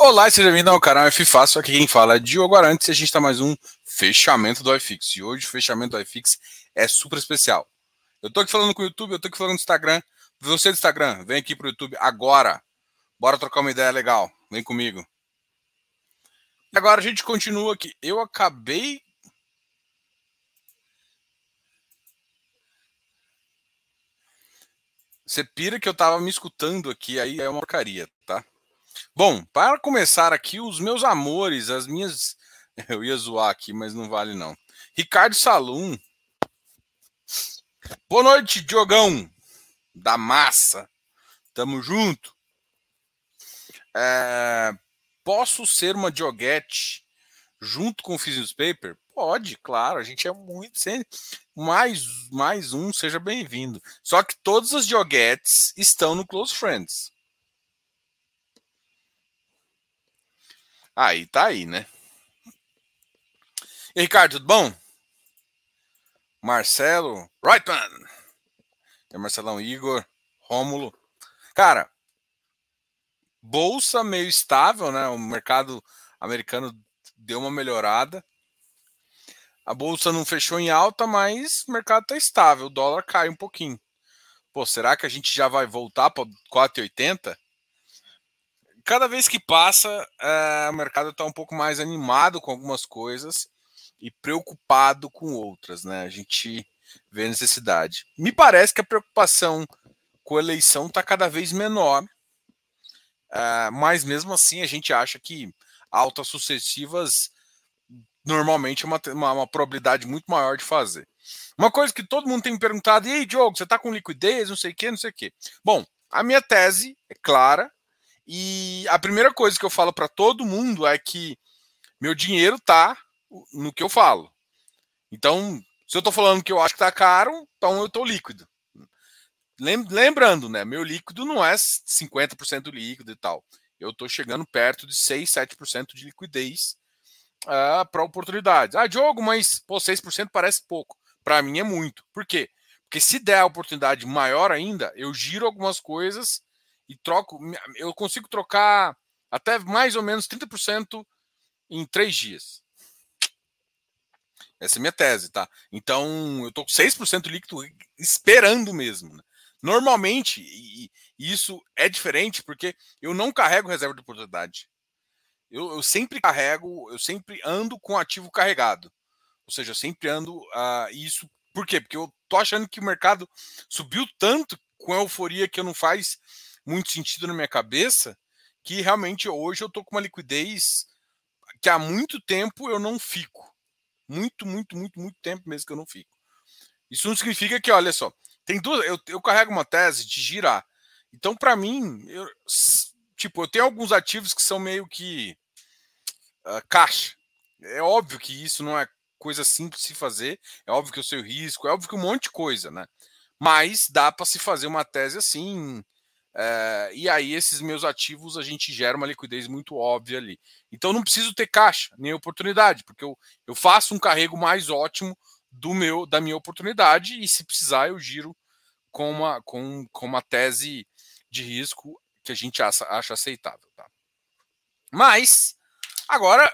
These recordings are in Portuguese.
Olá, seja bem-vindo ao canal F Fácil. Aqui quem fala é Diogo Arantes e a gente está mais um fechamento do iFix. E hoje o fechamento do iFix é super especial. Eu tô aqui falando com o YouTube, eu tô aqui falando no Instagram. Você do Instagram, vem aqui pro YouTube agora. Bora trocar uma ideia legal. Vem comigo. E agora a gente continua aqui. Eu acabei Você pira que eu tava me escutando aqui, aí é uma porcaria? Bom, para começar aqui, os meus amores, as minhas. Eu ia zoar aqui, mas não vale não. Ricardo Salum. Boa noite, Diogão. Da massa. Tamo junto. É... Posso ser uma Dioguete junto com o Physics Paper? Pode, claro. A gente é muito. Mais, mais um, seja bem-vindo. Só que todas as Dioguetes estão no Close Friends. Aí tá aí, né? E Ricardo, tudo bom? Marcelo, Rightman. É Marcelão Igor, Rômulo. Cara, bolsa meio estável, né? O mercado americano deu uma melhorada. A bolsa não fechou em alta, mas o mercado tá estável. O dólar cai um pouquinho. Pô, será que a gente já vai voltar para 4,80? Cada vez que passa, é, o mercado está um pouco mais animado com algumas coisas e preocupado com outras, né? A gente vê a necessidade. Me parece que a preocupação com a eleição está cada vez menor, é, mas mesmo assim a gente acha que altas sucessivas normalmente é uma, uma, uma, probabilidade muito maior de fazer. Uma coisa que todo mundo tem me perguntado, e aí, Diogo, você está com liquidez, não sei o quê, não sei o quê. Bom, a minha tese é clara, e a primeira coisa que eu falo para todo mundo é que meu dinheiro tá no que eu falo. Então, se eu estou falando que eu acho que tá caro, então eu estou líquido. Lembrando, né? Meu líquido não é 50% líquido e tal. Eu estou chegando perto de 6, 7% de liquidez uh, ah, para oportunidades. Ah, Diogo, mas pô, 6% parece pouco. Para mim é muito. Por quê? Porque se der a oportunidade maior ainda, eu giro algumas coisas e troco, eu consigo trocar até mais ou menos 30% em três dias. Essa é minha tese, tá? Então, eu tô com 6% líquido esperando mesmo. Né? Normalmente, e, e, isso é diferente porque eu não carrego reserva de oportunidade. Eu, eu, sempre carrego, eu sempre ando com ativo carregado. Ou seja, eu sempre ando uh, isso. Por quê? Porque eu tô achando que o mercado subiu tanto com a euforia que eu não faz muito sentido na minha cabeça, que realmente hoje eu tô com uma liquidez que há muito tempo eu não fico. Muito, muito, muito, muito tempo mesmo que eu não fico. Isso não significa que, olha só, tem duas. Eu, eu carrego uma tese de girar. Então, para mim, eu, tipo, eu tenho alguns ativos que são meio que uh, caixa. É óbvio que isso não é coisa simples de se fazer. É óbvio que eu sei o risco, é óbvio que um monte de coisa, né? Mas dá para se fazer uma tese assim, é, e aí, esses meus ativos, a gente gera uma liquidez muito óbvia ali. Então, não preciso ter caixa, nem oportunidade, porque eu, eu faço um carrego mais ótimo do meu da minha oportunidade, e se precisar, eu giro com uma, com, com uma tese de risco que a gente acha, acha aceitável. Tá? Mas, agora,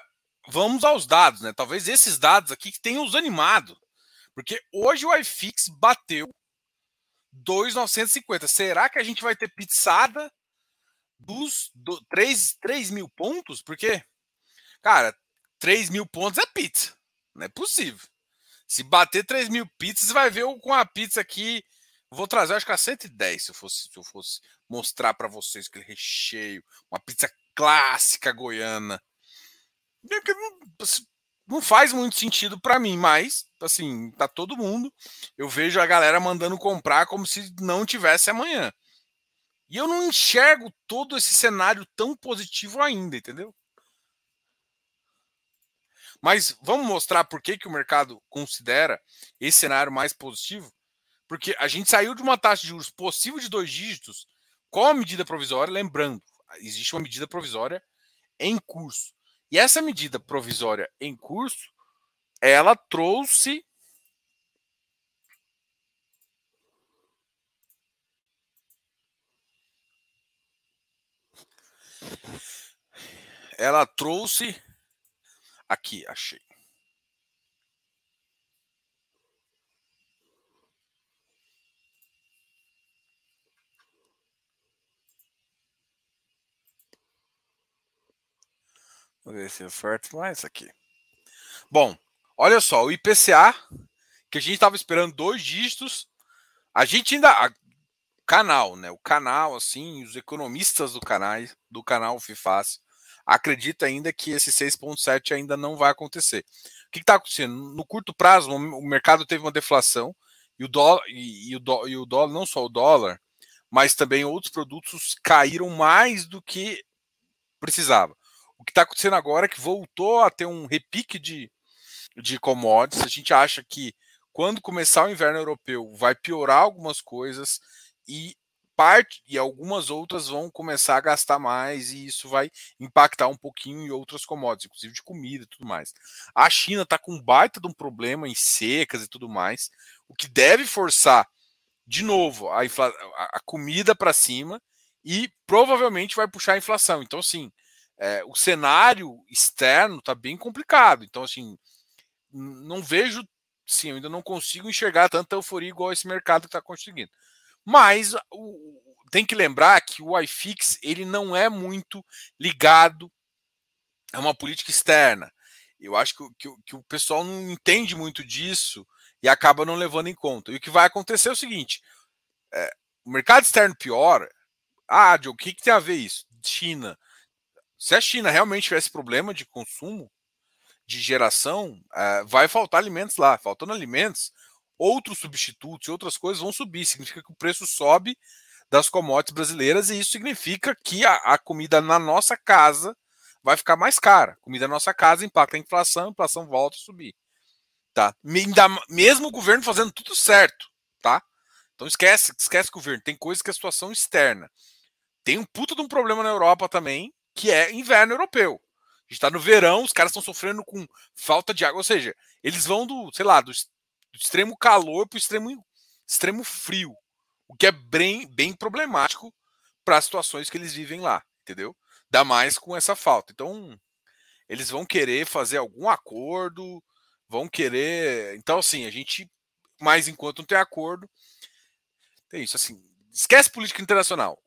vamos aos dados, né? Talvez esses dados aqui que tenham os animado. Porque hoje o iFix bateu 2,950. Será que a gente vai ter pizzada dos do, 3, 3 mil pontos? Porque, cara, 3 mil pontos é pizza. Não é possível. Se bater 3 mil pizzas, vai ver com a pizza aqui. Vou trazer, acho que a 110, se eu fosse, se eu fosse mostrar para vocês aquele recheio. Uma pizza clássica goiana. Não faz muito sentido para mim, mas assim, tá todo mundo. Eu vejo a galera mandando comprar como se não tivesse amanhã. E eu não enxergo todo esse cenário tão positivo ainda, entendeu? Mas vamos mostrar por que, que o mercado considera esse cenário mais positivo? Porque a gente saiu de uma taxa de juros possível de dois dígitos com a medida provisória, lembrando, existe uma medida provisória em curso. E essa medida provisória em curso ela trouxe ela trouxe. Aqui, achei. Vou ver se oferta mais aqui. Bom, olha só, o IPCA, que a gente estava esperando dois dígitos, a gente ainda. A, canal, né? O canal, assim, os economistas do canal, do canal FIFAS, acredita ainda que esse 6,7 ainda não vai acontecer. O que está acontecendo? No curto prazo, o mercado teve uma deflação e o dólar, e, e, o, do, e o dólar, não só o dólar, mas também outros produtos caíram mais do que precisava. O que está acontecendo agora é que voltou a ter um repique de, de commodities. A gente acha que quando começar o inverno europeu vai piorar algumas coisas e parte e algumas outras vão começar a gastar mais e isso vai impactar um pouquinho em outras commodities, inclusive de comida e tudo mais. A China está com um baita de um problema em secas e tudo mais, o que deve forçar de novo a, a comida para cima e provavelmente vai puxar a inflação. Então, assim, é, o cenário externo está bem complicado. Então, assim, não vejo, sim, eu ainda não consigo enxergar tanta euforia igual esse mercado está conseguindo. Mas o, tem que lembrar que o iFix ele não é muito ligado a uma política externa. Eu acho que, que, que, o pessoal não entende muito disso e acaba não levando em conta. E o que vai acontecer é o seguinte: é, o mercado externo piora. Ah, Diogo, o que, que tem a ver isso? China. Se a China realmente tivesse problema de consumo, de geração, uh, vai faltar alimentos lá. Faltando alimentos, outros substitutos e outras coisas vão subir. Significa que o preço sobe das commodities brasileiras e isso significa que a, a comida na nossa casa vai ficar mais cara. Comida na nossa casa impacta a inflação, a inflação volta a subir. Tá? Mesmo o governo fazendo tudo certo, tá? Então esquece, esquece o governo. Tem coisas que é situação externa. Tem um puta de um problema na Europa também, que é inverno europeu. Está no verão, os caras estão sofrendo com falta de água. Ou seja, eles vão do, sei lá, do, do extremo calor para o extremo, extremo frio. O que é bem, bem problemático para as situações que eles vivem lá, entendeu? Dá mais com essa falta. Então, eles vão querer fazer algum acordo, vão querer. Então, assim, a gente, mais enquanto não tem acordo, tem isso. Assim, esquece política internacional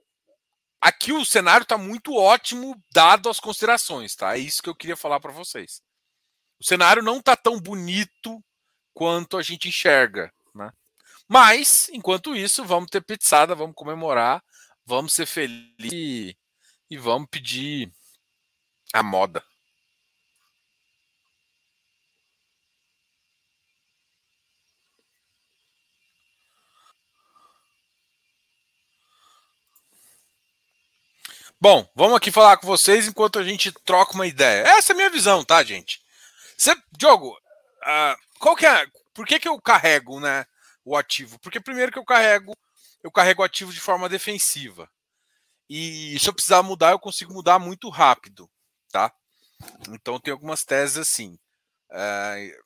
aqui o cenário está muito ótimo, dado as considerações, tá? É isso que eu queria falar para vocês. O cenário não está tão bonito quanto a gente enxerga, né? Mas, enquanto isso, vamos ter pizzada, vamos comemorar, vamos ser felizes e vamos pedir a moda. Bom, vamos aqui falar com vocês enquanto a gente troca uma ideia. Essa é a minha visão, tá, gente? Você, Diogo, uh, qual que é, por que, que eu carrego né, o ativo? Porque primeiro que eu carrego, eu carrego o ativo de forma defensiva. E se eu precisar mudar, eu consigo mudar muito rápido, tá? Então tem algumas teses assim. Uh,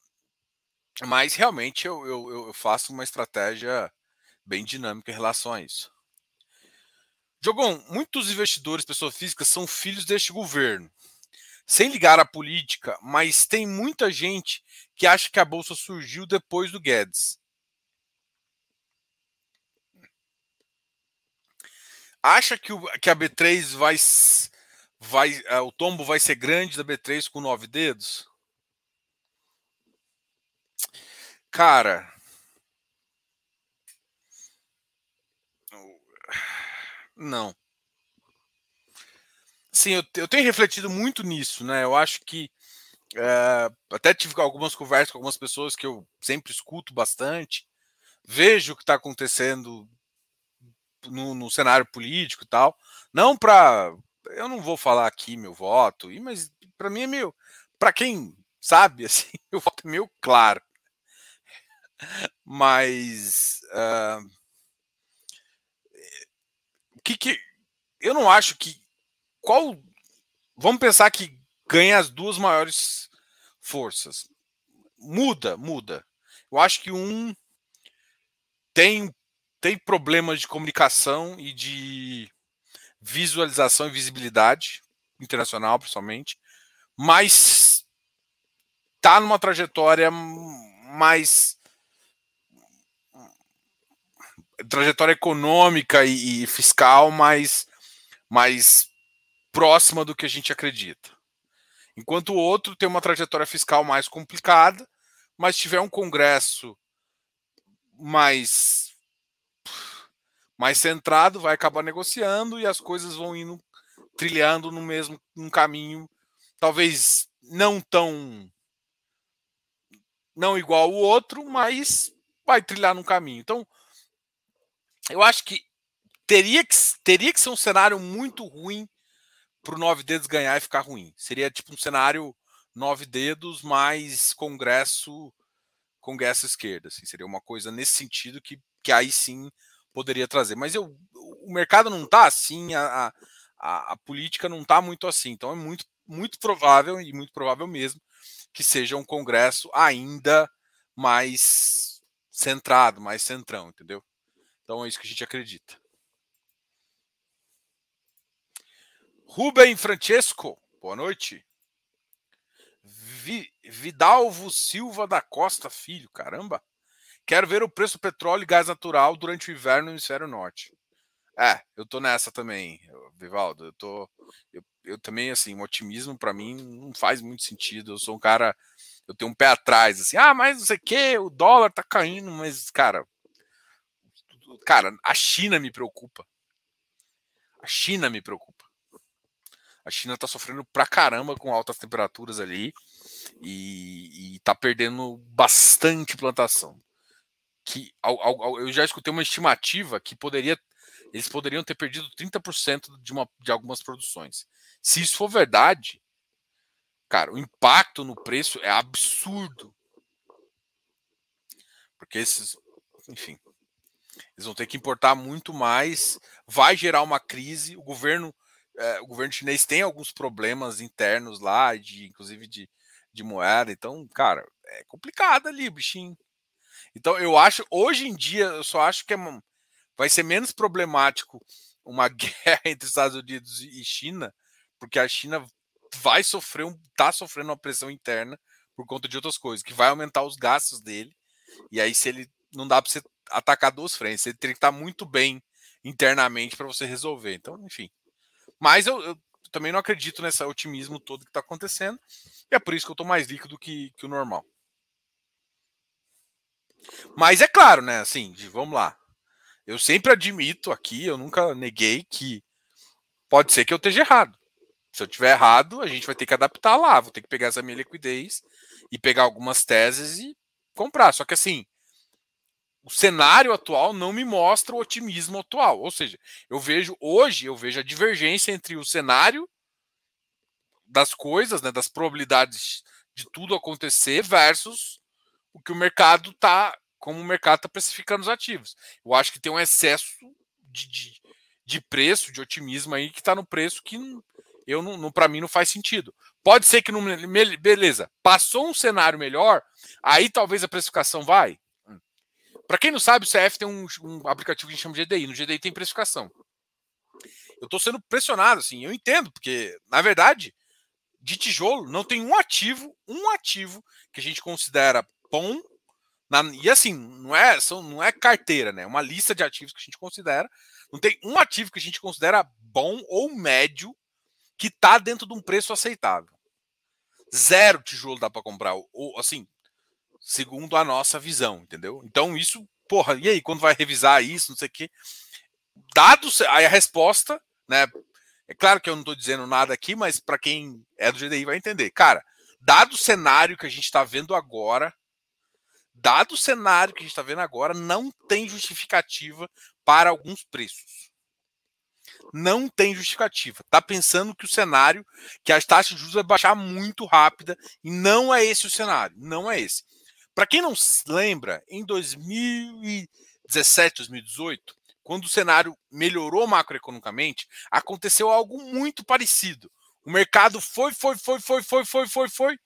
mas realmente eu, eu, eu faço uma estratégia bem dinâmica em relação a isso. Jogão, muitos investidores, pessoas físicas, são filhos deste governo. Sem ligar à política, mas tem muita gente que acha que a bolsa surgiu depois do Guedes. Acha que, o, que a B3 vai, vai. Uh, o tombo vai ser grande da B3 com nove dedos? Cara, Não. Sim, eu, eu tenho refletido muito nisso, né? Eu acho que é, até tive algumas conversas com algumas pessoas que eu sempre escuto bastante, vejo o que está acontecendo no, no, cenário político e tal. Não para. Eu não vou falar aqui meu voto, mas para mim é meio. Para quem sabe, assim, o voto é meio claro. Mas. Uh, que, que eu não acho que qual vamos pensar que ganha as duas maiores forças. Muda, muda. Eu acho que um tem tem problemas de comunicação e de visualização e visibilidade internacional, principalmente, mas está numa trajetória mais trajetória econômica e, e, fiscal mais, mais próxima do que a gente acredita. Enquanto o outro tem uma trajetória fiscal mais complicada, mas tiver um Congresso mais mais centrado, vai acabar negociando e as coisas vão indo trilhando no mesmo um caminho, talvez não tão não igual o outro, mas vai trilhar num caminho. Então, eu acho que teria que, teria que ser um cenário muito ruim para o nove dedos ganhar e ficar ruim. Seria tipo um cenário nove dedos mais Congresso Congresso esquerda. Assim, seria uma coisa nesse sentido que, que aí sim poderia trazer. Mas eu, o mercado não está assim, a, a, a, política não está muito assim. Então é muito, muito provável, e muito provável mesmo, que seja um Congresso ainda mais centrado, mais centrão, entendeu? Então é isso que a gente acredita. Rubem Francesco, boa noite. Vi, Vidalvo Silva da Costa Filho, caramba. Quero ver o preço do petróleo e gás natural durante o inverno no hemisfério norte. É, eu tô nessa também, Vivaldo. Eu tô. Eu, eu também, assim, o otimismo para mim não faz muito sentido. Eu sou um cara. Eu tenho um pé atrás, assim, ah, mas não sei o que, o dólar tá caindo, mas, cara, Cara, a China me preocupa. A China me preocupa. A China está sofrendo pra caramba com altas temperaturas ali e, está perdendo bastante plantação. Que ao, ao, eu já escutei uma estimativa que poderia eles poderiam ter perdido 30% de, uma, de algumas produções. Se isso for verdade, cara, o impacto no preço é absurdo. Porque esses, enfim, eles vão ter que importar muito mais, vai gerar uma crise. O governo, é, o governo chinês tem alguns problemas internos lá, de, inclusive de, de moeda. Então, cara, é complicado ali, bichinho. Então, eu acho, hoje em dia, eu só acho que é, vai ser menos problemático uma guerra entre Estados Unidos e China, porque a China vai sofrer, tá sofrendo uma pressão interna por conta de outras coisas, que vai aumentar os gastos dele. E aí, se ele não dá para você atacar duas frentes. Você teria que estar muito bem internamente para você resolver. Então, enfim. Mas eu, eu, também não acredito nesse otimismo todo que está acontecendo. E é por isso que eu estou mais líquido que, que o normal. Mas é claro, né? Assim, vamos lá. Eu sempre admito aqui, eu nunca neguei que pode ser que eu esteja errado. Se eu tiver errado, a gente vai ter que adaptar lá. Vou ter que pegar essa minha liquidez e pegar algumas teses e comprar. Só que assim, o cenário atual não me mostra o otimismo atual. Ou seja, eu vejo hoje, eu vejo a divergência entre o cenário das coisas, né, das probabilidades de tudo acontecer versus o que o mercado está, como o mercado está precificando os ativos. Eu acho que tem um excesso de, de, de preço, de otimismo aí que está no preço que eu não, não para mim não faz sentido. Pode ser que não, beleza, passou um cenário melhor, aí talvez a precificação vai. Para quem não sabe, o CF tem um, um, aplicativo que a gente chama de GDI. No GDI tem precificação. Eu estou sendo pressionado, assim, eu entendo, porque, na verdade, de tijolo não tem um ativo, um ativo que a gente considera bom. Na, e assim, não é, são, não é carteira, né? É uma lista de ativos que a gente considera. Não tem um ativo que a gente considera bom ou médio que está dentro de um preço aceitável. Zero tijolo dá para comprar. Ou, assim, segundo a nossa visão, entendeu? Então isso, porra, e aí, quando vai revisar isso, não sei o quê. Dado aí a resposta, né? É claro que eu não estou dizendo nada aqui, mas para quem é do GDI vai entender. Cara, dado o cenário que a gente está vendo agora, dado o cenário que a gente está vendo agora, não tem justificativa para alguns preços. Não tem justificativa. Tá pensando que o cenário, que as taxas de juros vai baixar muito rápida, e não é esse o cenário. Não é esse. Para quem não se lembra, em 2017, 2018, quando o cenário melhorou macroeconomicamente, aconteceu algo muito parecido. O mercado foi, foi, foi, foi, foi, foi, foi, foi.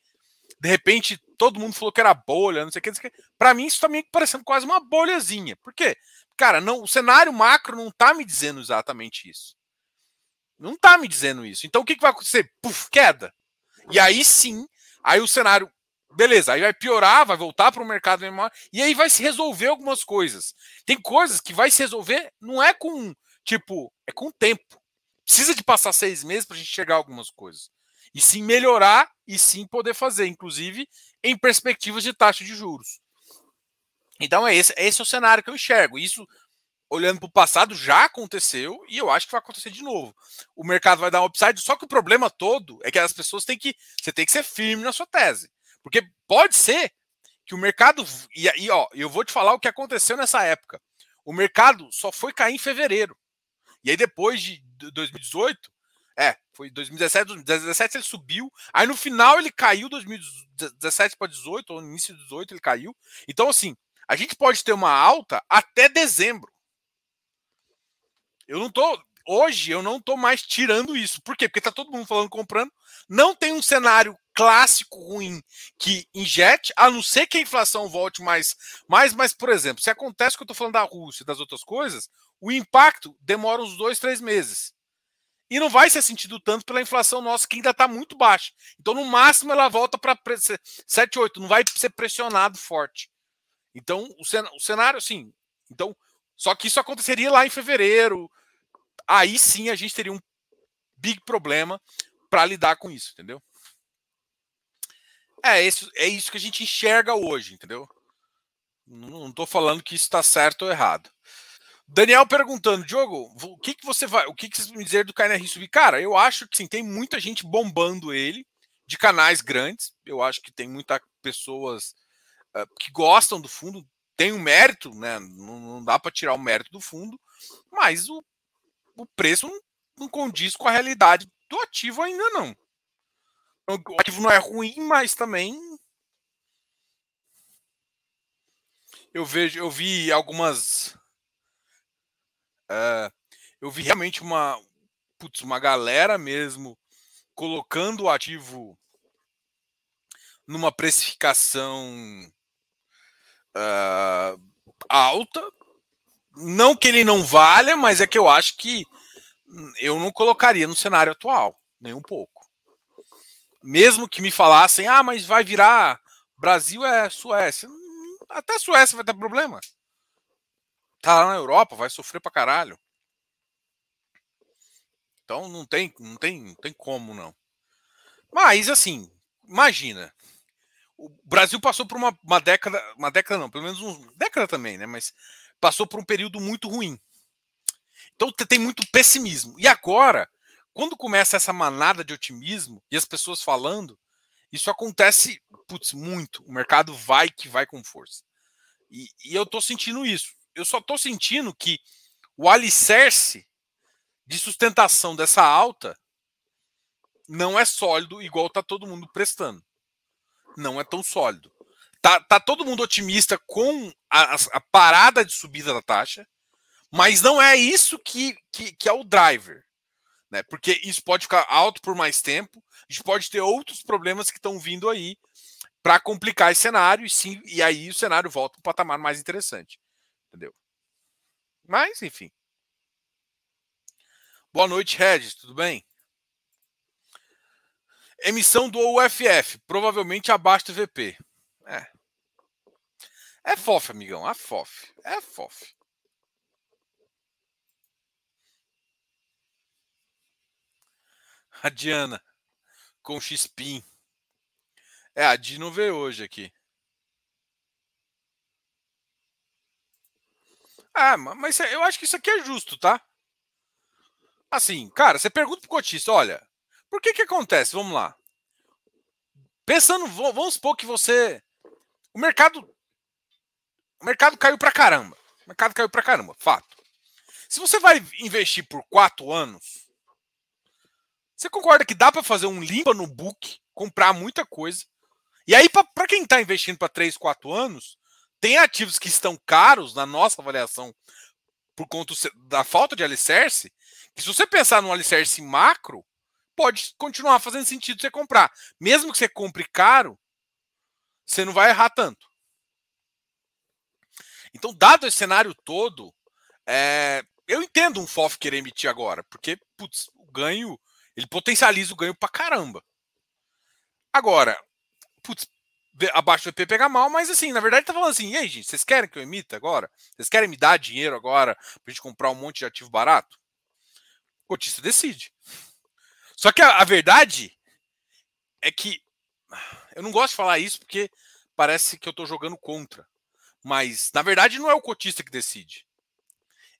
De repente, todo mundo falou que era bolha, não sei o que. que. Para mim, isso tá parecendo quase uma bolhazinha. Por quê? Cara, não, o cenário macro não está me dizendo exatamente isso. Não está me dizendo isso. Então o que, que vai acontecer? Puf, queda. E aí sim, aí o cenário, beleza, aí vai piorar, vai voltar para o mercado menor, e aí vai se resolver algumas coisas. Tem coisas que vai se resolver, não é com, tipo, é com tempo. Precisa de passar seis meses para a gente chegar a algumas coisas. E sim melhorar e sim poder fazer, inclusive em perspectivas de taxa de juros. Então é esse, esse é o cenário que eu enxergo. Isso olhando para o passado, já aconteceu e eu acho que vai acontecer de novo. O mercado vai dar um upside, só que o problema todo é que as pessoas têm que. Você tem que ser firme na sua tese. Porque pode ser que o mercado. E aí, ó, eu vou te falar o que aconteceu nessa época. O mercado só foi cair em fevereiro. E aí, depois de 2018, é, foi 2017, 2017 ele subiu. Aí no final ele caiu, 2017 para 18, ou no início de 18 ele caiu. Então, assim, a gente pode ter uma alta até dezembro. Eu não tô. Hoje eu não tô mais tirando isso. Por quê? Porque tá todo mundo falando comprando. Não tem um cenário clássico ruim que injete, a não ser que a inflação volte mais. mais mas, por exemplo, se acontece o que eu tô falando da Rússia e das outras coisas, o impacto demora uns dois, três meses. E não vai ser sentido tanto pela inflação nossa, que ainda está muito baixa. Então, no máximo, ela volta para 7, 8, não vai ser pressionado forte. Então, o cenário, sim. Então, só que isso aconteceria lá em fevereiro. Aí sim a gente teria um big problema para lidar com isso, entendeu? É isso, é isso que a gente enxerga hoje, entendeu? Não estou falando que isso está certo ou errado. Daniel perguntando, Diogo, o que, que você vai, o que, que você me dizer do KNR subir? Cara, eu acho que sim, tem muita gente bombando ele de canais grandes. Eu acho que tem muitas pessoas uh, que gostam do fundo, tem um mérito, né? Não, não dá para tirar o mérito do fundo, mas o, o preço não, não condiz com a realidade do ativo ainda não. O ativo não é ruim, mas também eu vejo, eu vi algumas, uh, eu vi realmente uma, putz, uma galera mesmo colocando o ativo numa precificação uh, alta. Não que ele não valha, mas é que eu acho que eu não colocaria no cenário atual, nem um pouco. Mesmo que me falassem, ah, mas vai virar Brasil é Suécia. Até a Suécia vai ter problema. Tá lá na Europa, vai sofrer pra caralho. Então não tem, não tem, não tem como não. Mas assim, imagina, o Brasil passou por uma, uma década, uma década não, pelo menos uma década também, né? Mas passou por um período muito ruim. Então tem muito pessimismo. E agora, quando começa essa manada de otimismo e as pessoas falando, isso acontece, putz, muito. O mercado vai que vai com força. E, e eu tô sentindo isso. Eu só tô sentindo que o alicerce de sustentação dessa alta não é sólido igual tá todo mundo prestando não é tão sólido. Tá, tá todo mundo otimista com a, a, parada de subida da taxa, mas não é isso que, que, que é o driver. Né? Porque isso pode ficar alto por mais tempo, a gente pode ter outros problemas que estão vindo aí para complicar esse cenário, e, sim, e aí o cenário volta para um patamar mais interessante. Entendeu? Mas, enfim. Boa noite, Regis, tudo bem? Emissão do UFF, provavelmente abaixo do VP. É. É FOF, amigão. É FOF. É FOF. A Diana com X-Pin. É, a Di não veio hoje aqui. Ah, mas eu acho que isso aqui é justo, tá? Assim, cara, você pergunta pro cotista, olha, por que que acontece? Vamos lá. Pensando, vamos supor que você. O mercado. O mercado caiu pra caramba. O mercado caiu pra caramba, fato. Se você vai investir por quatro anos, você concorda que dá para fazer um limpa no book, comprar muita coisa. E aí, para quem está investindo para 3, 4 anos, tem ativos que estão caros na nossa avaliação por conta da falta de alicerce, que se você pensar num alicerce macro, pode continuar fazendo sentido você comprar. Mesmo que você compre caro, você não vai errar tanto. Então, dado esse cenário todo, é, eu entendo um FOF querer emitir agora, porque, putz, o ganho, ele potencializa o ganho pra caramba. Agora, putz, abaixo do EP pega mal, mas assim, na verdade tá falando assim, e aí, gente, vocês querem que eu emita agora? Vocês querem me dar dinheiro agora pra gente comprar um monte de ativo barato? O cotista decide. Só que a, a verdade é que eu não gosto de falar isso porque parece que eu tô jogando contra. Mas, na verdade, não é o cotista que decide.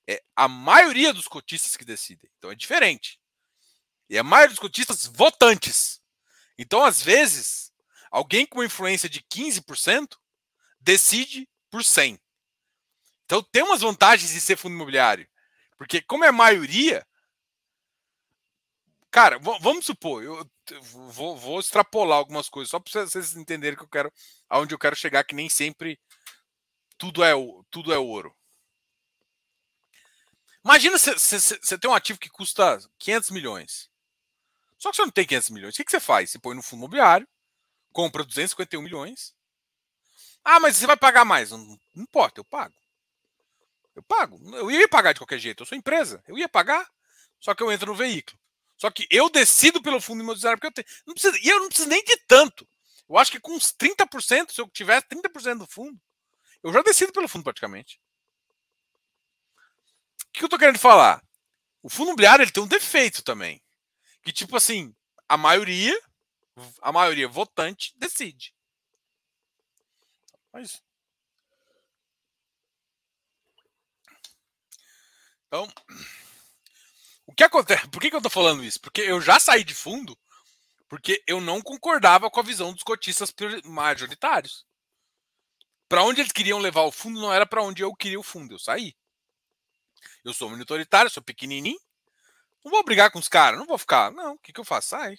É a maioria dos cotistas que decidem. Então é diferente. E a maioria dos cotistas votantes. Então, às vezes, alguém com influência de 15% decide por 100. Então tem umas vantagens de ser fundo imobiliário. Porque como é a maioria, cara, vamos supor, eu vou, vou extrapolar algumas coisas só para vocês entenderem que eu quero aonde eu quero chegar que nem sempre tudo é tudo é ouro. Imagina você tem um ativo que custa 500 milhões. Só que você não tem 500 milhões. O que, que você faz? Você põe no fundo imobiliário, compra 251 milhões. Ah, mas você vai pagar mais. Não, não importa, eu pago. Eu pago. Eu ia pagar de qualquer jeito. Eu sou empresa. Eu ia pagar. Só que eu entro no veículo. Só que eu decido pelo fundo imobiliário porque eu tenho. Não e eu não preciso nem de tanto. Eu acho que com uns 30%, se eu tivesse 30% do fundo, eu já decido pelo fundo praticamente. O que eu tô querendo falar? O fundo imobiliário ele tem um defeito também. Que tipo assim, a maioria a maioria votante decide. Mas... Então, o que acontece? Por que, que eu estou falando isso? Porque eu já saí de fundo porque eu não concordava com a visão dos cotistas majoritários. Para onde eles queriam levar o fundo não era para onde eu queria o fundo. Eu saí. Eu sou minoritário, sou pequenininho. Não vou brigar com os caras, não vou ficar. Não, o que, que eu faço? Sai.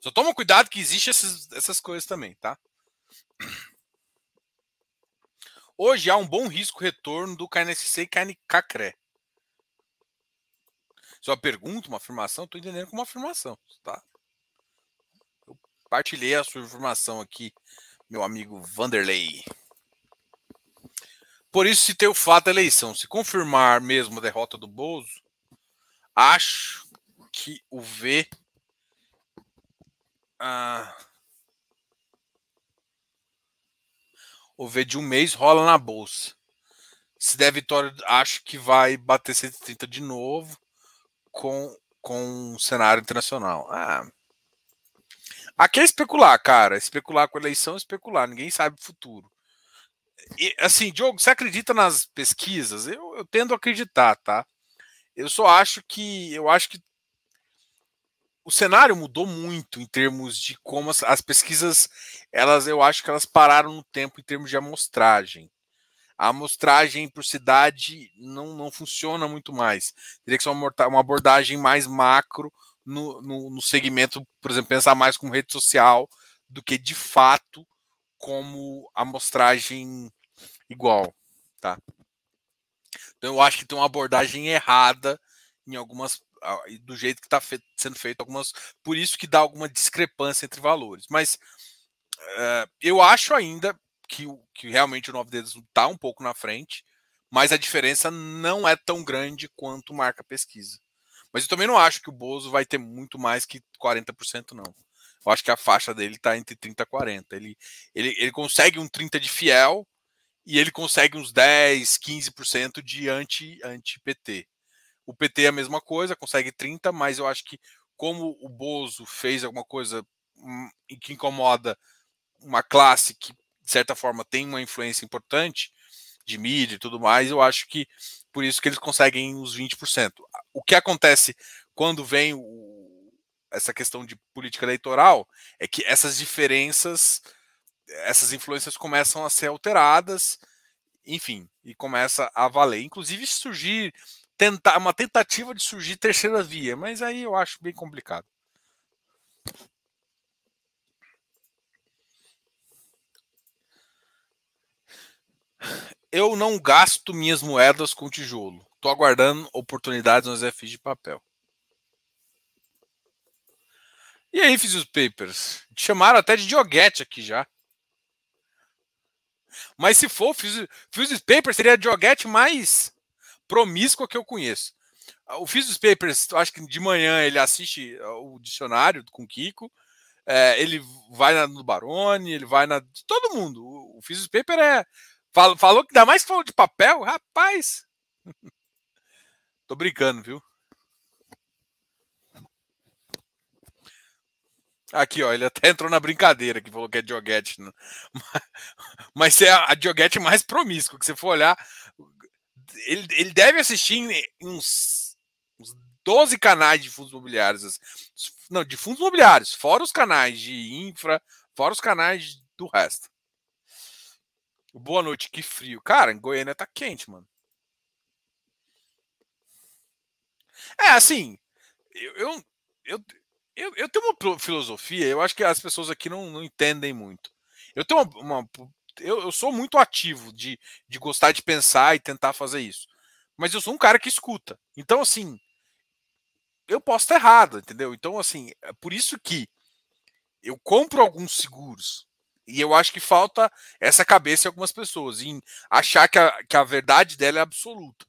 Só toma cuidado que existe essas, coisas também, tá? Hoje há um bom risco retorno do KNSC e é uma pergunta, uma afirmação, estou entendendo como uma afirmação, tá? Eu partilhei a sua informação aqui, meu amigo Vanderlei. Por isso, se tem o fato da eleição, se confirmar mesmo a derrota do Bozo, acho que o V ah, o V de um mês rola na bolsa. Se der vitória, acho que vai bater 130 de novo com, com o cenário internacional. Ah. Aqui é especular, cara. Especular com a eleição é especular. Ninguém sabe o futuro. E, assim, Diogo, você acredita nas pesquisas? Eu, eu tendo a acreditar, tá? Eu só acho que eu acho que o cenário mudou muito em termos de como as, as, pesquisas, elas, eu acho que elas pararam no tempo em termos de amostragem. A amostragem por cidade não, não funciona muito mais. Teria que ser uma, uma abordagem mais macro no, no, no, segmento, por exemplo, pensar mais com rede social do que de fato como amostragem igual, tá? Então eu acho que tem uma abordagem errada em algumas do jeito que está fe sendo feito algumas. Por isso que dá alguma discrepância entre valores. Mas uh, eu acho ainda que, que realmente o 9 dedos está um pouco na frente, mas a diferença não é tão grande quanto marca pesquisa. Mas eu também não acho que o Bozo vai ter muito mais que 40%, não. Eu acho que a faixa dele está entre 30 e 40. Ele, ele, ele consegue um 30 de fiel e ele consegue uns 10, 15% de anti-PT. Anti, -PT. O PT é a mesma coisa, consegue 30, mas eu acho que como o Bozo fez alguma coisa hum, que incomoda uma classe que, de certa forma, tem uma influência importante de mídia e tudo mais, eu acho que por isso que eles conseguem os 20%. O que acontece quando vem o, essa questão de política eleitoral é que essas diferenças, essas influências começam a ser alteradas, enfim, e começa a valer. Inclusive surgir tentar uma tentativa de surgir terceira via, mas aí eu acho bem complicado. Eu não gasto minhas moedas com tijolo. Estou aguardando oportunidades nos FIs de papel. E aí, fiz os papers. Te chamaram até de Dioguete aqui já. Mas se for, fiz os papers, seria Dioguete mais promíscua que eu conheço. O dos Papers, acho que de manhã ele assiste o dicionário com o Kiko. É, ele vai na, no Barone, ele vai na. Todo mundo. O, o Papers é. Falou, falou que dá mais que falou de papel, rapaz. Tô brincando, viu? Aqui, ó, ele até entrou na brincadeira que falou que é Dioguete. Né? Mas é a Dioguete mais promíscua, que você for olhar. Ele, ele deve assistir em uns, uns 12 canais de fundos imobiliários. Não, de fundos imobiliários, fora os canais de infra, fora os canais do resto. Boa noite, que frio. Cara, em Goiânia tá quente, mano. É, assim, eu, eu, eu, eu, eu tenho uma filosofia, eu acho que as pessoas aqui não, não entendem muito. Eu tenho uma. uma eu, eu sou muito ativo de, de gostar de pensar e tentar fazer isso. Mas eu sou um cara que escuta. Então, assim, eu posso estar errado, entendeu? Então, assim, é por isso que eu compro alguns seguros. E eu acho que falta essa cabeça em algumas pessoas, em achar que a, que a verdade dela é absoluta.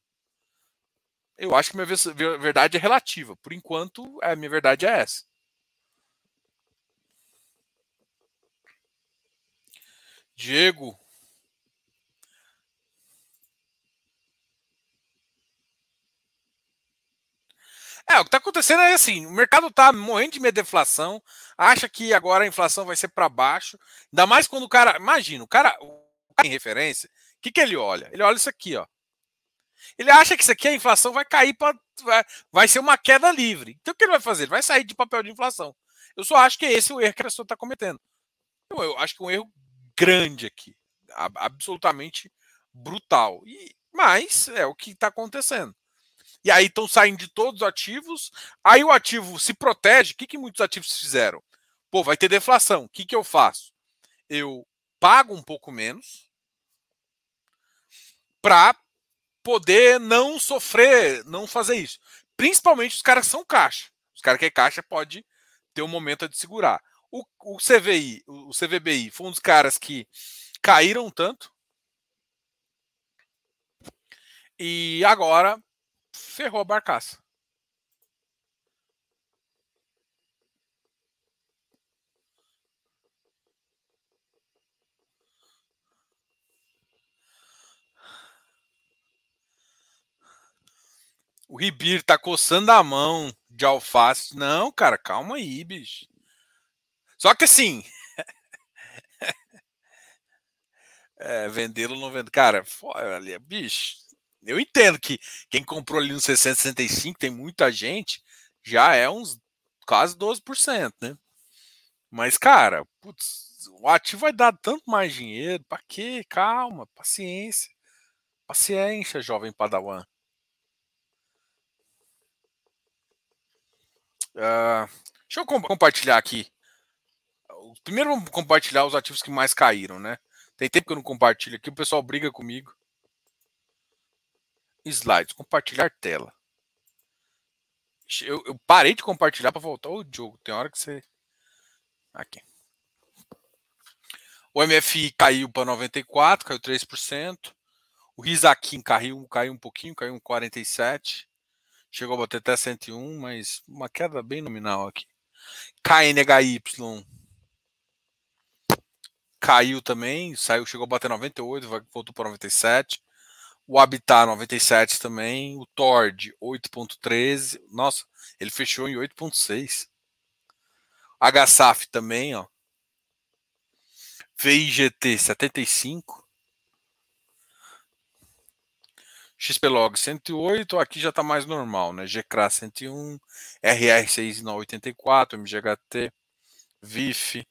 Eu acho que minha verdade é relativa. Por enquanto, a minha verdade é essa. Diego. É, o que está acontecendo é assim: o mercado está morrendo de medo de deflação, acha que agora a inflação vai ser para baixo. Ainda mais quando o cara. Imagina, o cara, o cara em referência, o que, que ele olha? Ele olha isso aqui, ó. Ele acha que isso aqui a inflação vai cair para. Vai, vai ser uma queda livre. Então o que ele vai fazer? Ele vai sair de papel de inflação. Eu só acho que esse é o erro que a pessoa está cometendo. Eu, eu, acho que é um erro grande aqui. Absolutamente brutal. E, mas é o que está acontecendo. E aí estão saindo de todos os ativos. Aí o ativo se protege. O que, que muitos ativos fizeram? Pô, vai ter deflação. O que, que eu faço? Eu pago um pouco menos para poder não sofrer, não fazer isso. Principalmente os caras são caixa. Os caras que é caixa pode ter um momento de segurar. O, o CVI, o CVBI, foi um dos caras que caíram tanto. E agora ferrou a barcaça. O Ribir tá coçando a mão de alface. Não, cara, calma aí, bicho. Só que assim. é, vendê-lo não vendo. Cara, olha, bicho. Eu entendo que quem comprou ali no 665, tem muita gente, já é uns quase 12%, né? Mas, cara, putz, o ativo vai dar tanto mais dinheiro. Pra quê? Calma, paciência. Paciência, jovem padawan. Uh, deixa eu compartilhar aqui. Primeiro vamos compartilhar os ativos que mais caíram, né? Tem tempo que eu não compartilho aqui, o pessoal briga comigo. Slides, compartilhar tela. Eu, eu parei de compartilhar para voltar o jogo. Tem hora que você. Aqui. O MFI caiu para 94, caiu 3%. O Rizakin caiu, caiu um pouquinho, caiu um 47. Chegou a bater até 101, mas uma queda bem nominal aqui. KNHY caiu também, saiu, chegou a bater 98, voltou para 97. O Habitat 97 também, o Tord 8.13. Nossa, ele fechou em 8.6. HSAF também, ó. VIGT 75. XPlog 108, aqui já está mais normal, né? GCRA 101, RR 684, MGHT, VIF,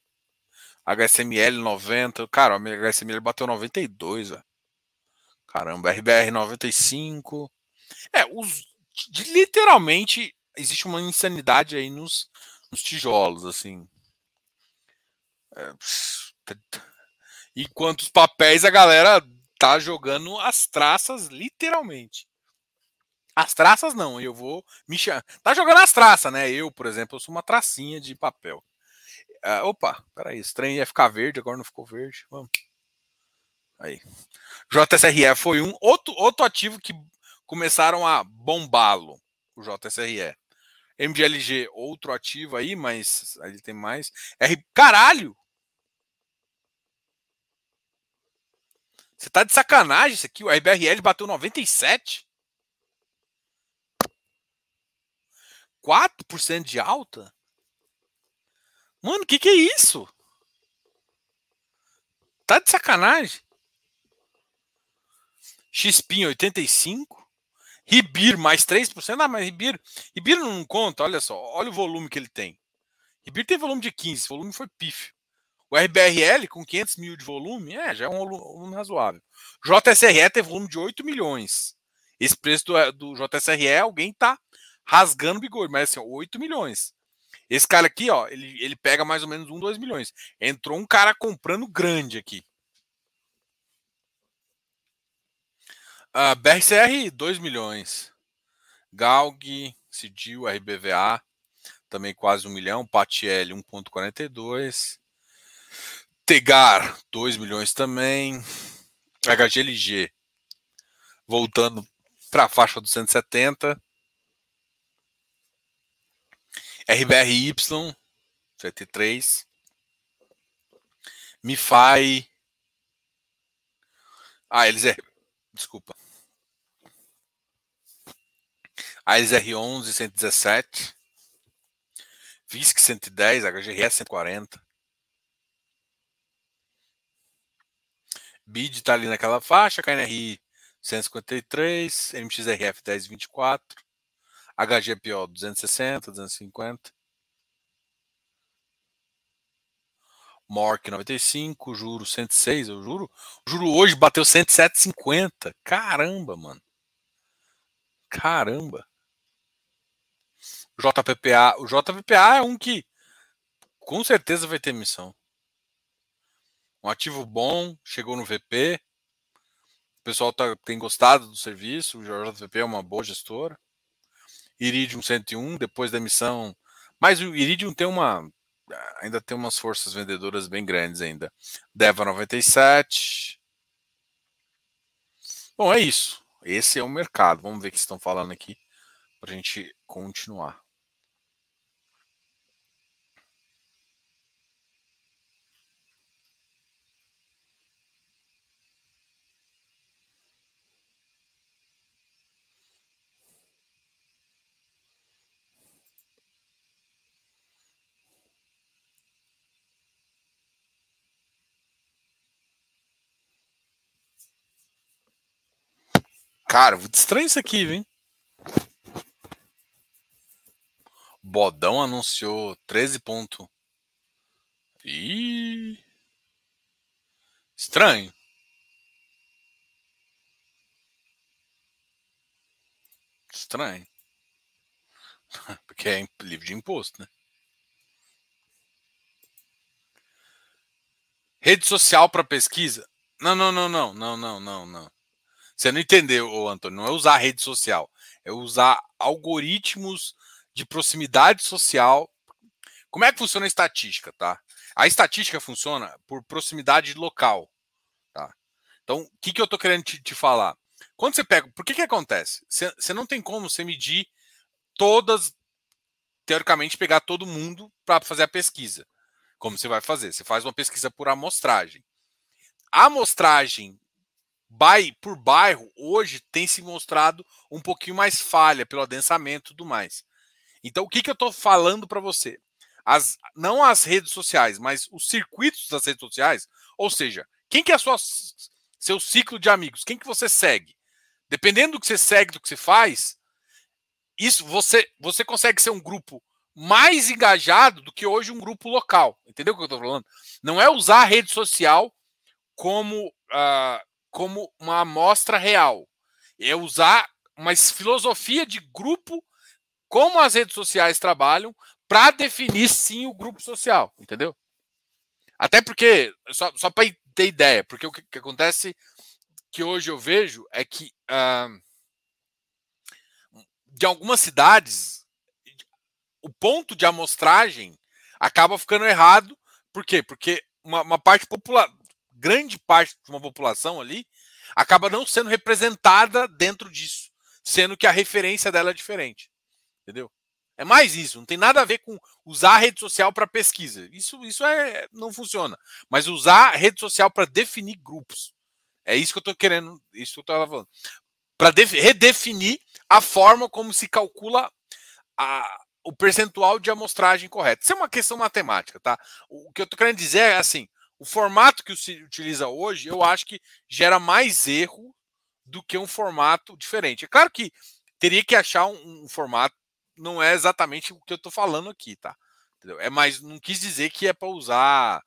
HSML 90. Cara, o HSML bateu 92, velho. Caramba, RBR 95. É, os, literalmente existe uma insanidade aí nos, nos tijolos, assim. É, enquanto os papéis a galera tá jogando as traças, literalmente. As traças não, eu vou me chamar. Tá jogando as traças, né? Eu, por exemplo, eu sou uma tracinha de papel. Uh, opa, peraí, trem ia ficar verde, agora não ficou verde. Vamos. Aí. JSRE foi um outro, outro ativo que começaram a bombá-lo, o JSRE. MGLG, outro ativo aí, mas ali tem mais. R... Caralho! Você tá de sacanagem isso aqui? O RBRL bateu 97? 4% de alta? Mano, o que, que é isso? Tá de sacanagem? XPIN 85. Ribir mais 3%. Ah, mas Ribir, Ribir não conta, olha só. Olha o volume que ele tem. Ribir tem volume de 15, esse volume foi pífio. O RBRL com 500 mil de volume, é, já é um volume razoável. JSRE tem volume de 8 milhões. Esse preço do, do JSRE, alguém tá rasgando bigode, mas assim, 8 milhões. Esse cara aqui, ó, ele, ele pega mais ou menos 1, 2 milhões. Entrou um cara comprando grande aqui. Uh, BRCR, 2 milhões. Galg, Cidil, RBVA, também quase 1 milhão. Patiel, 1,42. Tegar, 2 milhões também. HGLG, voltando para a faixa dos 170. RBRY, 73. MiFi. Ah, eles é. Desculpa. A R11 117. VISC 110, HGRS 140. BID está ali naquela faixa, KNRI 153, MXRF 1024, HGPO 260, 250. MORC 95, juro 106, eu juro. Juro hoje bateu 107,50. Caramba, mano. Caramba. JPPA. O JPPA é um que com certeza vai ter missão. Um ativo bom, chegou no VP. O pessoal tá, tem gostado do serviço. O JVP é uma boa gestora. Iridium 101, depois da emissão. Mas o Iridium tem uma. Ainda tem umas forças vendedoras bem grandes ainda. Deva 97. Bom, é isso. Esse é o mercado. Vamos ver o que estão falando aqui para a gente continuar. Cara, estranho isso aqui, hein? Bodão anunciou 13 pontos. Ih. Estranho. Estranho. Porque é livre de imposto, né? Rede social para pesquisa? Não, não, não, não, não, não, não, não. Você não entendeu, Antônio? Não é usar rede social, é usar algoritmos de proximidade social. Como é que funciona a estatística, tá? A estatística funciona por proximidade local, tá? Então, o que, que eu estou querendo te, te, falar? Quando você pega, por que que acontece? Você, você não tem como você medir todas, teoricamente, pegar todo mundo para fazer a pesquisa. Como você vai fazer? Você faz uma pesquisa por amostragem. A amostragem por bairro, hoje tem se mostrado um pouquinho mais falha pelo adensamento e tudo mais. Então, o que, que eu estou falando para você? As, não as redes sociais, mas os circuitos das redes sociais, ou seja, quem que é sua, seu ciclo de amigos? Quem que você segue? Dependendo do que você segue, do que você faz, isso você, você consegue ser um grupo mais engajado do que hoje um grupo local. Entendeu o que eu estou falando? Não é usar a rede social como uh, como uma amostra real. É usar uma filosofia de grupo, como as redes sociais trabalham, para definir sim o grupo social, entendeu? Até porque, só, só para ter ideia, porque o que, que, acontece que hoje eu vejo é que uh, de algumas cidades o ponto de amostragem acaba ficando errado. Por quê? Porque uma, uma parte popular, grande parte de uma população ali acaba não sendo representada dentro disso. sendo que a referência dela é diferente. Entendeu? É mais isso, não tem nada a ver com usar a rede social para pesquisa. Isso, isso é, não funciona. Mas usar a rede social para definir grupos. É isso que eu estou querendo, isso que eu estava falando. Para redefinir a forma como se calcula a, o percentual de amostragem correta. Isso é uma questão matemática, tá? O que eu estou querendo dizer é assim: o formato que se utiliza hoje, eu acho que gera mais erro do que um formato diferente. É claro que teria que achar um, um formato, não é exatamente o que eu estou falando aqui, tá? Entendeu? É mais, não quis dizer que é para usar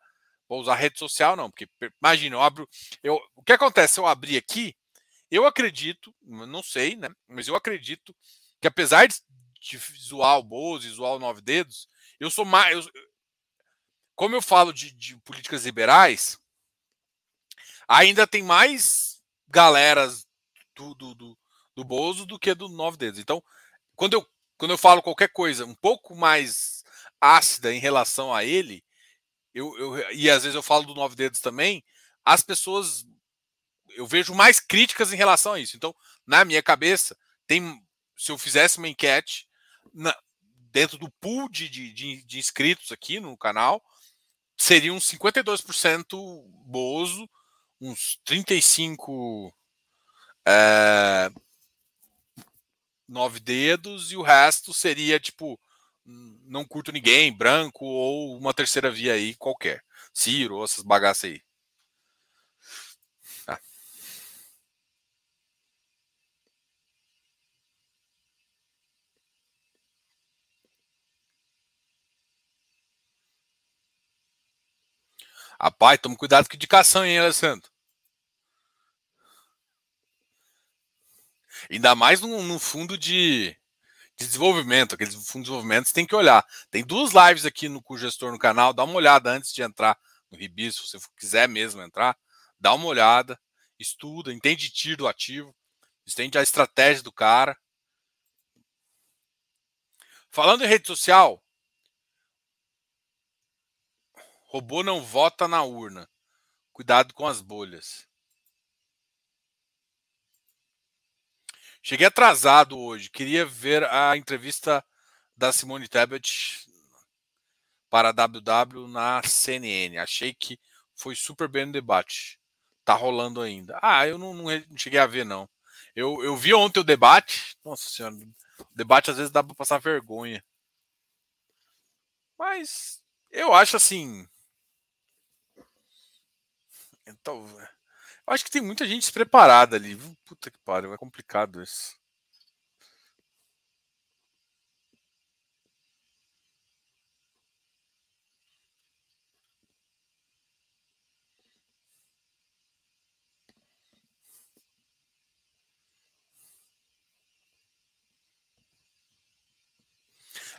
para usar rede social, não, porque imagina, eu abro, eu, o que acontece eu abrir aqui? Eu acredito, não sei, né? Mas eu acredito que apesar de, de visual Boas, visual nove dedos, eu sou mais, eu, como eu falo de, de políticas liberais, ainda tem mais galeras do, do, do, do Bozo do que do Nove Dedos. Então, quando eu, quando eu falo qualquer coisa um pouco mais ácida em relação a ele, eu, eu, e às vezes eu falo do Nove Dedos também, as pessoas. Eu vejo mais críticas em relação a isso. Então, na minha cabeça, tem, se eu fizesse uma enquete na, dentro do pool de, de, de, inscritos aqui no canal, seria uns 52% Bozo, uns 35 é, nove dedos e o resto seria tipo não curto ninguém, branco ou uma terceira via aí qualquer. Ciro, essas bagaças aí. Ah. Rapaz, toma cuidado com indicação, hein, Alessandro? Ainda mais no, no fundo de, de, desenvolvimento, aqueles fundos de desenvolvimento, você tem que olhar. Tem duas lives aqui no com gestor no canal, dá uma olhada antes de entrar no Ribis, se você quiser mesmo entrar, dá uma olhada, estuda, entende tiro do ativo, entende a estratégia do cara. Falando em rede social, robô não vota na urna. Cuidado com as bolhas. Cheguei atrasado hoje. Queria ver a entrevista da Simone Tebet para a WW na CNN. Achei que foi super bem no debate. Tá rolando ainda. Ah, eu não, não cheguei a ver, não. Eu, eu vi ontem o debate. Nossa senhora, o debate às vezes dá para passar vergonha. Mas eu acho assim. Então, Acho que tem muita gente despreparada ali. Puta que pariu, é complicado isso.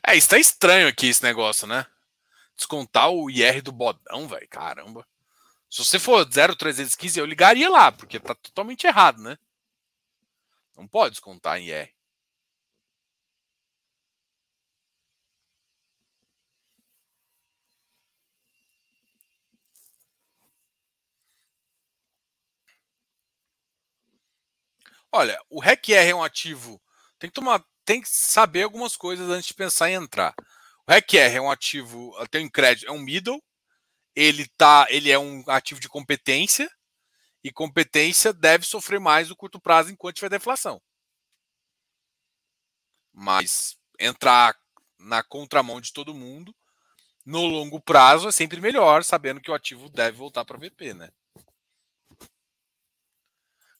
É, está estranho aqui esse negócio, né? Descontar o IR do bodão, velho. Caramba. Se você for 0,315, eu ligaria lá, porque tá totalmente errado, né? Não pode descontar em IR. Olha, o REC R é um ativo. Tem que tomar, tem que saber algumas coisas antes de pensar em entrar. O REC R é um ativo, tem um crédito, é um middle, ele tá, ele é um ativo de competência e competência deve sofrer mais no curto prazo enquanto tiver deflação. Mas entrar na contramão de todo mundo no longo prazo é sempre melhor, sabendo que o ativo deve voltar para VP, né?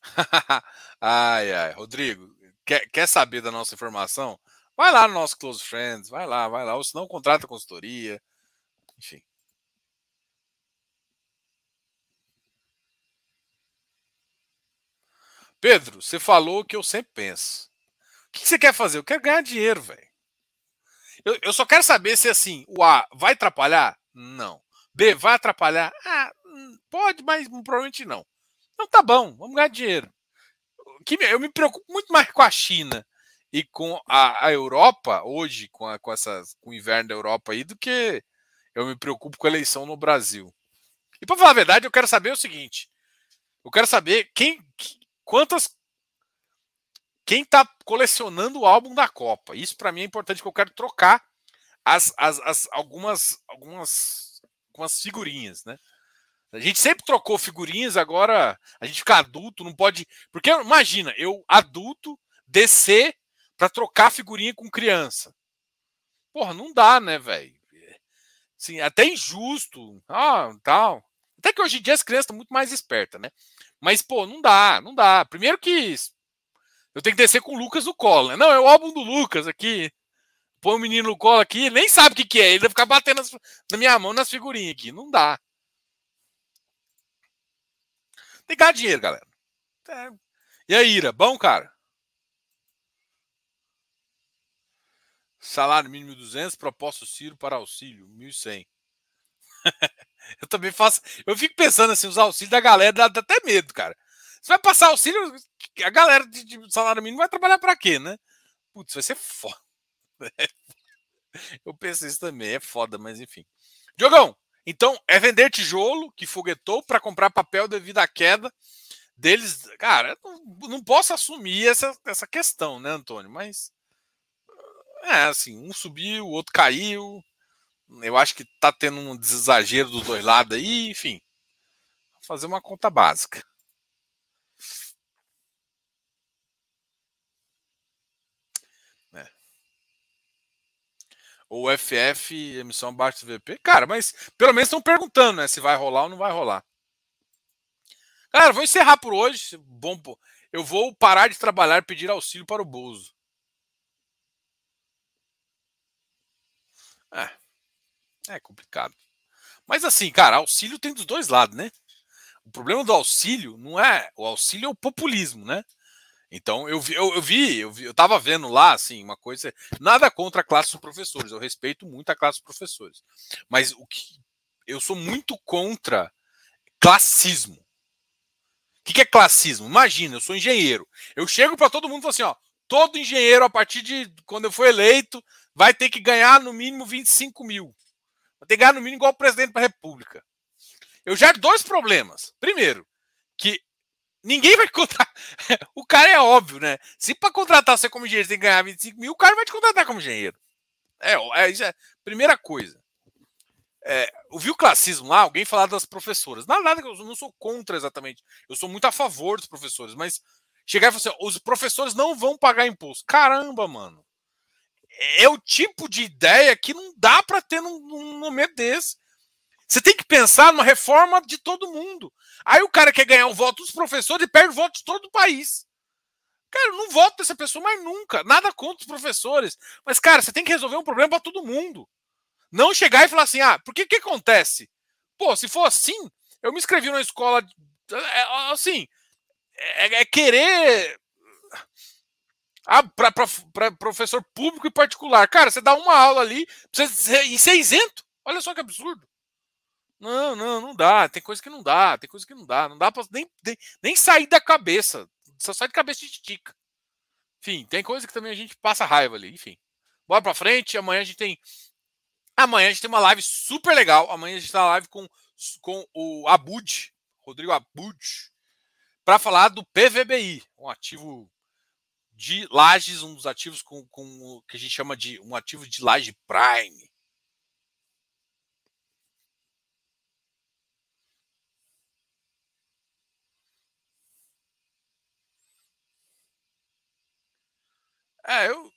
ai, ai, Rodrigo, quer, quer saber da nossa informação? Vai lá no nosso Close Friends, vai lá, vai lá, ou se não, contrata consultoria, enfim. Pedro, você falou o que eu sempre penso. O que você quer fazer? Eu quero ganhar dinheiro, velho. Eu, eu, só quero saber se assim, o A vai atrapalhar? Não. B vai atrapalhar? Ah, hum, pode, mas provavelmente não. Então tá bom, vamos ganhar dinheiro. Eu me preocupo muito mais com a China e com a, a Europa hoje, com, a, com, com o inverno da Europa aí, do que eu me preocupo com a eleição no Brasil. E para falar a verdade, eu quero saber o seguinte: eu quero saber quem, quantas quem está colecionando o álbum da Copa. Isso para mim é importante, porque eu quero trocar as, as, as, algumas, algumas, algumas figurinhas, né? A gente sempre trocou figurinhas, agora a gente fica adulto, não pode. Porque imagina, eu adulto descer para trocar figurinha com criança. Porra, não dá, né, velho? Sim, até injusto, ah, tal. Até que hoje em dia as crianças estão muito mais espertas, né? Mas, pô, não dá, não dá. Primeiro que eu tenho que descer com o Lucas no colo, né? Não, é o álbum do Lucas aqui. Põe o menino no colo aqui, ele nem sabe o que, que é. Ele vai ficar batendo na minha mão nas figurinhas aqui. Não dá. Tem que ganhar dinheiro, galera. É. E aí, Ira, bom, cara? Salário mínimo 200, proposta Ciro para auxílio 1.100. eu também faço. Eu fico pensando assim, os auxílios da galera dá, dá até medo, cara. Você vai passar auxílio, a galera de, de salário mínimo vai trabalhar para quê, né? Putz, vai ser foda. Eu penso isso também, é foda, mas enfim. Diogão, então é vender tijolo que foguetou para comprar papel devido à queda deles. Cara, não, não posso assumir essa, essa questão, né, Antônio? Mas é assim, um subiu, o outro caiu. Eu acho que tá tendo um exagero dos dois lados aí, enfim. Vou fazer uma conta básica. ou FF, emissão abaixo do VP. Cara, mas pelo menos estão perguntando, né? Se vai rolar ou não vai rolar. Cara, vou encerrar por hoje. Bom, eu vou parar de trabalhar e pedir auxílio para o Bozo. É. É complicado. Mas assim, cara, auxílio tem dos dois lados, né? O problema do auxílio não é. O auxílio é o populismo, né? Então eu vi, eu, eu vi, eu vi, eu tava vendo lá, assim, uma coisa. Nada contra a classe dos professores, eu respeito muito a classe dos professores. Mas o que eu sou muito contra classismo. O que, que é classismo? Imagina, eu sou engenheiro. Eu chego para todo mundo e falo assim: ó, todo engenheiro, a partir de quando eu for eleito, vai ter que ganhar no mínimo 25 mil. Vai ter que ganhar no mínimo igual o presidente da República. Eu gero dois problemas. Primeiro, que Ninguém vai contratar. O cara é óbvio, né? Se para contratar você como engenheiro tem que ganhar 25 mil, o cara vai te contratar como engenheiro. É, é isso é primeira coisa. É, ouvi o classismo lá, alguém falar das professoras. Nada, nada, eu não sou contra exatamente. Eu sou muito a favor dos professores, mas chegar e falar assim: os professores não vão pagar imposto. Caramba, mano. É o tipo de ideia que não dá para ter num, num momento desse. Você tem que pensar numa reforma de todo mundo. Aí o cara quer ganhar o voto dos professores e perde o voto de todo o país. Cara, eu não voto dessa pessoa mais nunca. Nada contra os professores. Mas, cara, você tem que resolver um problema para todo mundo. Não chegar e falar assim, ah, por que que acontece? Pô, se for assim, eu me inscrevi numa escola. É, assim, é, é querer. Ah, para professor público e particular. Cara, você dá uma aula ali precisa, e ser isento. Olha só que absurdo. Não, não, não dá. Tem coisa que não dá, tem coisa que não dá. Não dá pra nem, nem, nem sair da cabeça. Só sai de cabeça e estica. Enfim, tem coisa que também a gente passa raiva ali. Enfim. Bora pra frente. Amanhã a gente tem. Amanhã a gente tem uma live super legal. Amanhã a gente tá na live com, com o Abud, Rodrigo Abud, para falar do PVBI, um ativo de lajes, um dos ativos com, com que a gente chama de um ativo de laje prime. É, eu.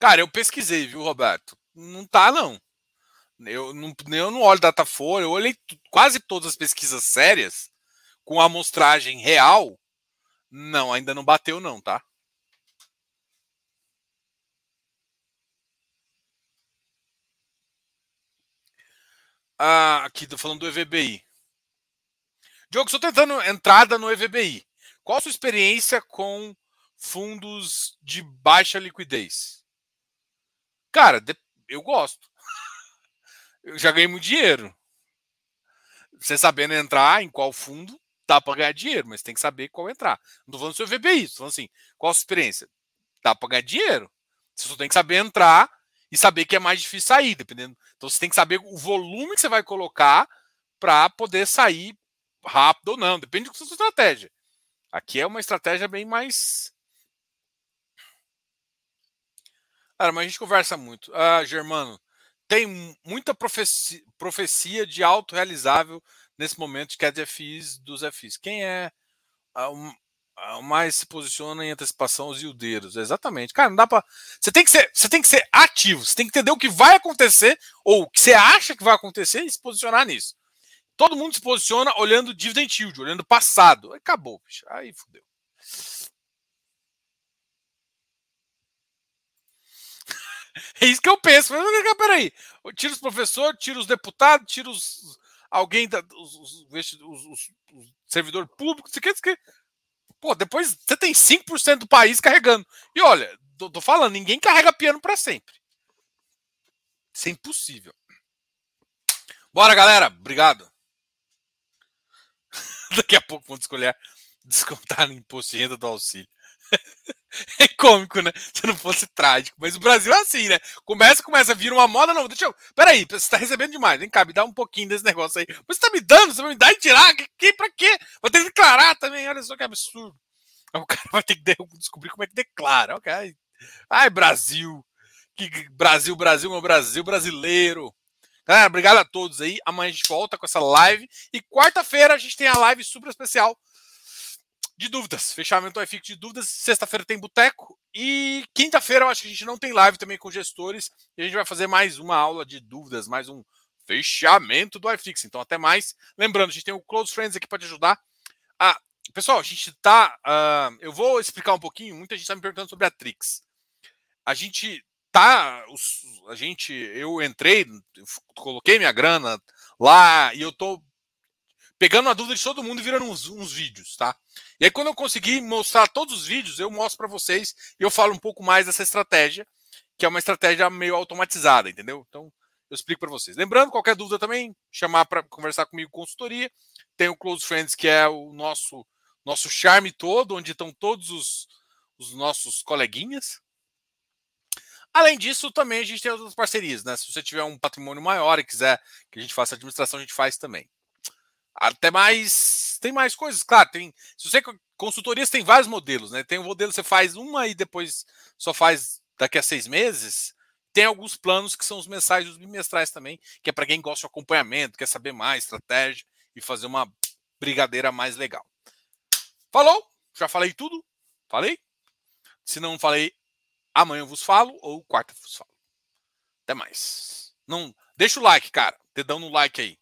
Cara, eu pesquisei, viu, Roberto? Não tá, não. Eu não, eu não olho Datafolha, eu olhei quase todas as pesquisas sérias com amostragem real. Não, ainda não bateu, não, tá? Ah, aqui tô falando do EVBI. Diogo, estou tentando entrada no EVBI. Qual a sua experiência com fundos de baixa liquidez? Cara, eu gosto. Eu já ganhei muito dinheiro. Você sabendo entrar em qual fundo, dá para ganhar dinheiro, mas tem que saber qual entrar. Não tô falando do seu VBI, tô falando assim, qual a experiência? Dá para ganhar dinheiro. Você só tem que saber entrar e saber que é mais difícil sair, dependendo. Então você tem que saber o volume que você vai colocar para poder sair rápido ou não. Depende da sua estratégia. Aqui é uma estratégia bem mais. Cara, mas a gente conversa muito. Ah, Germano, tem muita profecia, profecia de autorrealizável nesse momento de queda de FIs dos FIs. Quem é mais se posiciona em antecipação os yieldeiros? Exatamente. Cara, não dá para. Você tem que ser, você tem que ser ativo, você tem que entender o que vai acontecer ou o que você acha que vai acontecer e se posicionar nisso. Todo mundo se posiciona olhando dividend yield, olhando passado. Acabou, bicho. Aí fudeu. É isso que eu penso. Mas, peraí. Tira os professores, tira os deputados, tira os, alguém, da, os, os, os, os servidor público, você quer que. Pô, depois você tem 5% do país carregando. E olha, tô, tô falando, ninguém carrega piano para sempre. Isso é impossível. Bora, galera. Obrigado. Daqui a pouco vão escolher descontar no imposto de renda do auxílio. é cômico, né? Se não fosse trágico. Mas o Brasil é assim, né? Começa, começa, vira uma moda, não. Deixa eu. Peraí, você tá recebendo demais. Vem cá, me dá um pouquinho desse negócio aí. Você tá me dando, você vai me dar e tirar? Que, que, pra quê? Vou ter que declarar também. Olha só que absurdo. O cara vai ter que descobrir como é que declara. Okay. Ai, Brasil. Que Brasil, Brasil, meu Brasil brasileiro. Galera, obrigado a todos aí. Amanhã a gente volta com essa live. E quarta-feira a gente tem a live super especial de dúvidas. Fechamento do iFix de dúvidas. Sexta-feira tem boteco. E quinta-feira eu acho que a gente não tem live também com gestores. E a gente vai fazer mais uma aula de dúvidas, mais um fechamento do iFix. Então, até mais. Lembrando, a gente tem o Close Friends aqui para te ajudar. Ah, pessoal, a gente tá. Uh, eu vou explicar um pouquinho. Muita gente está me perguntando sobre a Trix. A gente tá. Os, a gente. Eu entrei, coloquei minha grana lá e eu tô pegando a dúvida de todo mundo e virando uns, uns, vídeos, tá? E aí, quando eu conseguir mostrar todos os vídeos, eu mostro para vocês e eu falo um pouco mais dessa estratégia, que é uma estratégia meio automatizada, entendeu? Então, eu explico para vocês. Lembrando, qualquer dúvida também, chamar para conversar comigo consultoria. Tem o Close Friends, que é o nosso nosso charme todo, onde estão todos os, os nossos coleguinhas. Além disso, também a gente tem outras parcerias, né? Se você tiver um patrimônio maior e quiser que a gente faça administração, a gente faz também. Até mais. Tem mais coisas, claro. Tem, se você consultorias tem vários modelos, né? Tem um modelo que você faz uma e depois só faz daqui a seis meses. Tem alguns planos que são os mensais e os bimestrais também, que é para quem gosta de acompanhamento, quer saber mais estratégia e fazer uma brigadeira mais legal. Falou? Já falei tudo? Falei? Se não falei, amanhã eu vos falo ou quarta eu vos falo. Até mais. Não, deixa o like, cara. Dedão no like aí.